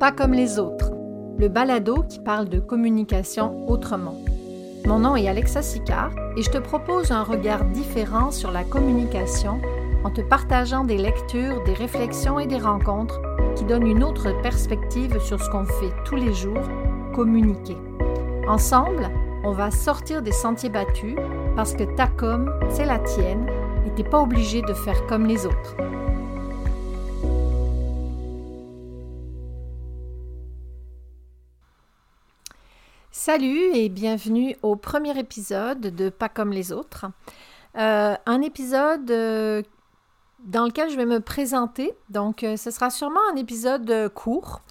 Pas comme les autres, le balado qui parle de communication autrement. Mon nom est Alexa Sicard et je te propose un regard différent sur la communication en te partageant des lectures, des réflexions et des rencontres qui donnent une autre perspective sur ce qu'on fait tous les jours, communiquer. Ensemble, on va sortir des sentiers battus parce que ta com, c'est la tienne et t'es pas obligé de faire comme les autres. Salut et bienvenue au premier épisode de Pas comme les autres. Euh, un épisode euh, dans lequel je vais me présenter. Donc, euh, ce sera sûrement un épisode court.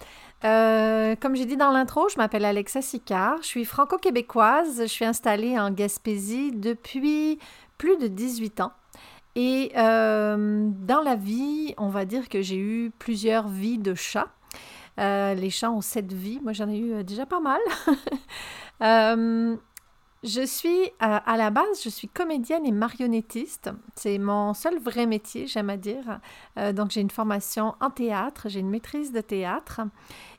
comme j'ai dit dans l'intro, je m'appelle Alexa Sicard. Je suis franco-québécoise. Je suis installée en Gaspésie depuis plus de 18 ans. Et dans la vie, on va dire que j'ai eu plusieurs vies de chat. Euh, les chats ont sept vies. Moi, j'en ai eu euh, déjà pas mal. Euh, je suis, à la base, je suis comédienne et marionnettiste. C'est mon seul vrai métier, j'aime à dire. donc, j'ai une formation en théâtre, j'ai une maîtrise de théâtre.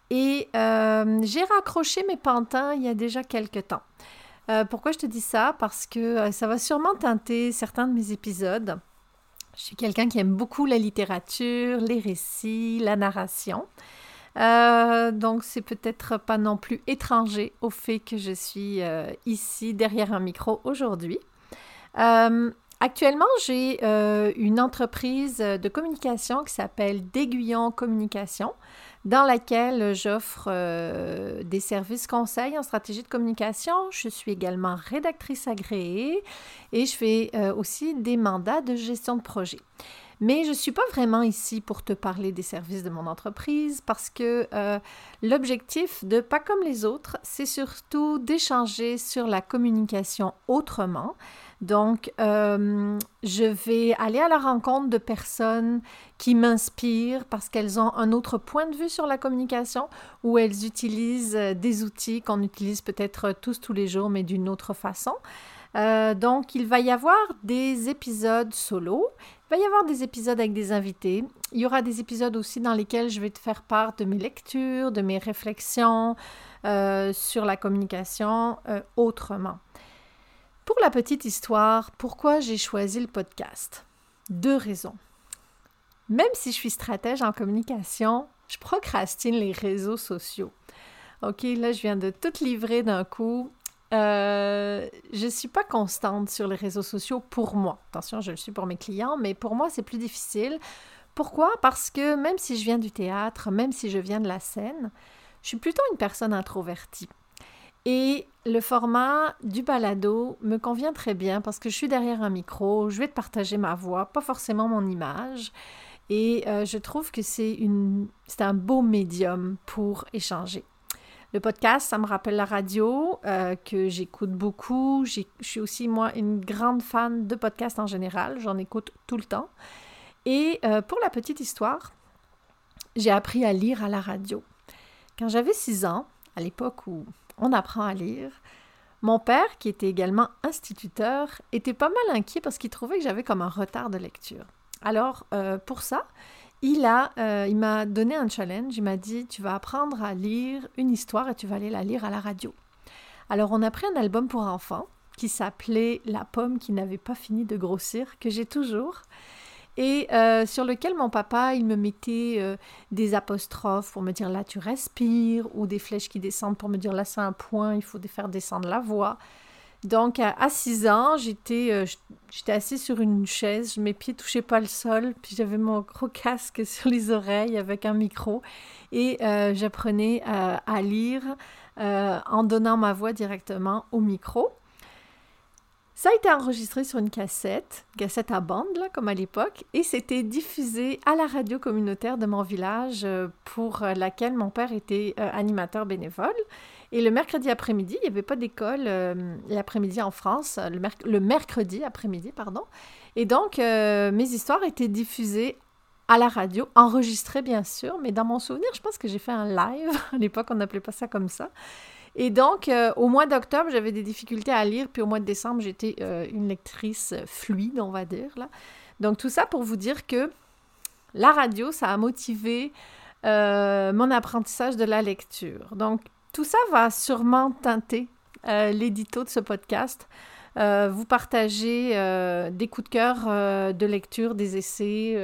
Et j'ai raccroché mes pantins il y a déjà quelques temps. pourquoi je te dis ça? Parce que ça va sûrement teinter certains de mes épisodes. Je suis quelqu'un qui aime beaucoup la littérature, les récits, la narration. Euh, donc, c'est peut-être pas non plus étranger au fait que je suis euh, ici derrière un micro aujourd'hui. Euh, actuellement, j'ai une entreprise de communication qui s'appelle D'Aiguillon Communication, dans laquelle j'offre des services conseils en stratégie de communication. Je suis également rédactrice agréée et je fais aussi des mandats de gestion de projet. Mais je ne suis pas vraiment ici pour te parler des services de mon entreprise parce que euh, l'objectif de Pas comme les autres, c'est surtout d'échanger sur la communication autrement. Donc, euh, je vais aller à la rencontre de personnes qui m'inspirent parce qu'elles ont un autre point de vue sur la communication ou elles utilisent des outils qu'on utilise peut-être tous tous les jours, mais d'une autre façon. Euh, donc, il va y avoir des épisodes solo, il va y avoir des épisodes avec des invités. Il y aura des épisodes aussi dans lesquels je vais te faire part de mes lectures, de mes réflexions euh, sur la communication euh, autrement. Pour la petite histoire, pourquoi j'ai choisi le podcast? Deux raisons. Même si je suis stratège en communication, je procrastine les réseaux sociaux. OK, là, je viens de tout livrer d'un coup. Euh, je ne suis pas constante sur les réseaux sociaux pour moi. Attention, je le suis pour mes clients, mais pour moi, c'est plus difficile. Pourquoi? Parce que même si je viens du théâtre, même si je viens de la scène, je suis plutôt une personne introvertie. Et le format du balado me convient très bien parce que je suis derrière un micro, je vais te partager ma voix, pas forcément mon image. Et euh, je trouve que c'est un beau médium pour échanger. Le podcast, ça me rappelle la radio euh, que j'écoute beaucoup. Je suis aussi, moi, une grande fan de podcasts en général. J'en écoute tout le temps. Et euh, pour la petite histoire, j'ai appris à lire à la radio. Quand j'avais 6 ans, à l'époque où on apprend à lire, mon père, qui était également instituteur, était pas mal inquiet parce qu'il trouvait que j'avais comme un retard de lecture. Alors, euh, pour ça, il a, euh, il m'a donné un challenge. Il m'a dit, tu vas apprendre à lire une histoire et tu vas aller la lire à la radio. Alors, on a pris un album pour enfants qui s'appelait La pomme qui n'avait pas fini de grossir, que j'ai toujours, et euh, sur lequel mon papa, il me mettait euh, des apostrophes pour me dire là tu respires, ou des flèches qui descendent pour me dire là c'est un point, il faut faire descendre la voix. Donc, à 6 ans, j'étais euh, j'étais assise sur une chaise, mes pieds touchaient pas le sol, puis j'avais mon gros casque sur les oreilles avec un micro et euh, j'apprenais euh, à lire en donnant ma voix directement au micro. Ça a été enregistré sur une cassette, cassette à bande, là, comme à l'époque, et c'était diffusé à la radio communautaire de mon village pour laquelle mon père était animateur bénévole. Et le mercredi après-midi, il n'y avait pas d'école euh, l'après-midi en France, le, mercredi après-midi, pardon. Et donc, euh, mes histoires étaient diffusées à la radio, enregistrées bien sûr, mais dans mon souvenir, je pense que j'ai fait un live. à l'époque, on n'appelait pas ça comme ça. Et donc, euh, au mois d'octobre, j'avais des difficultés à lire, puis au mois de décembre, j'étais une lectrice fluide, on va dire. Là. Donc, tout ça pour vous dire que la radio, ça a motivé mon apprentissage de la lecture. Donc, tout ça va sûrement teinter l'édito de ce podcast. vous partagez des coups de cœur de lecture, des essais,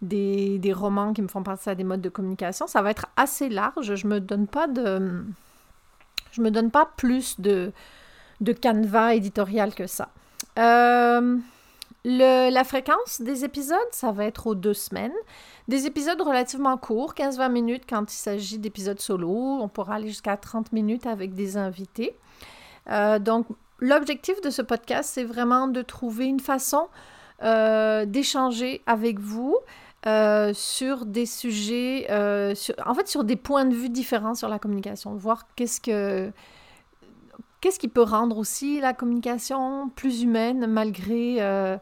des, romans qui me font penser à des modes de communication. Ça va être assez large. Je me donne pas me donne pas plus de, de canevas éditorial que ça. Euh, la fréquence des épisodes, ça va être aux deux semaines. Des épisodes relativement courts, 15-20 minutes quand il s'agit d'épisodes solo. On pourra aller jusqu'à 30 minutes avec des invités. Euh, donc, l'objectif de ce podcast, c'est vraiment de trouver une façon euh, d'échanger avec vous. sur des sujets, en fait sur des points de vue différents sur la communication, voir qu'est-ce que qu'est-ce qui peut rendre aussi la communication plus humaine malgré, euh,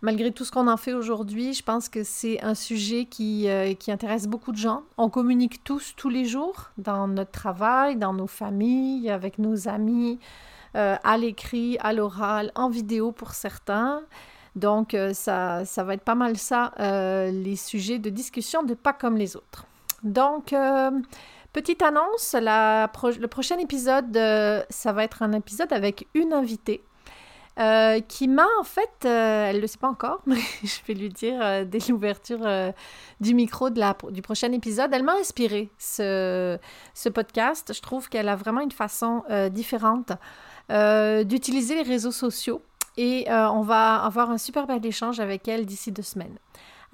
malgré tout ce qu'on en fait aujourd'hui? Je pense que c'est un sujet qui, euh, qui intéresse beaucoup de gens. On communique tous, tous les jours, dans notre travail, dans nos familles, avec nos amis, euh, à l'écrit, à l'oral, en vidéo pour certains. Donc, ça, ça va être pas mal ça, les sujets de discussion de Pas comme les autres. Donc, Petite annonce, le prochain épisode, euh, ça va être un épisode avec une invitée. Euh, qui m'a en fait, euh, elle ne le sait pas encore, mais je vais lui dire dès l'ouverture du micro du prochain épisode, elle m'a inspiré ce, podcast. Je trouve qu'elle a vraiment une façon différente d'utiliser les réseaux sociaux et on va avoir un super bel échange avec elle d'ici deux semaines.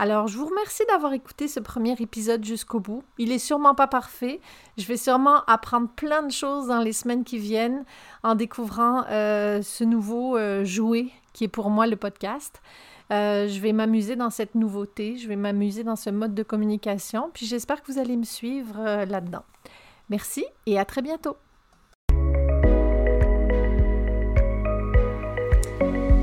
Alors, je vous remercie d'avoir écouté ce premier épisode jusqu'au bout. Il est sûrement pas parfait. Je vais sûrement apprendre plein de choses dans les semaines qui viennent en découvrant euh, ce nouveau euh, jouet qui est pour moi le podcast. Euh, je vais m'amuser dans cette nouveauté, je vais m'amuser dans ce mode de communication, puis j'espère que vous allez me suivre là-dedans. Merci et à très bientôt.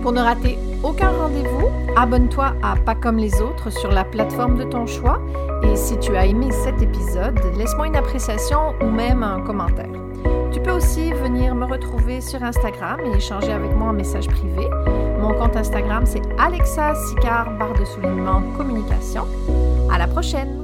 Pour ne rater aucun rendez-vous, abonne-toi à Pas comme les autres sur la plateforme de ton choix et si tu as aimé cet épisode, laisse-moi une appréciation ou même un commentaire. Tu peux aussi venir me retrouver sur Instagram et échanger avec moi en message privé. Mon compte Instagram c'est Alexa Sicard, barre de soulignement communication. À la prochaine!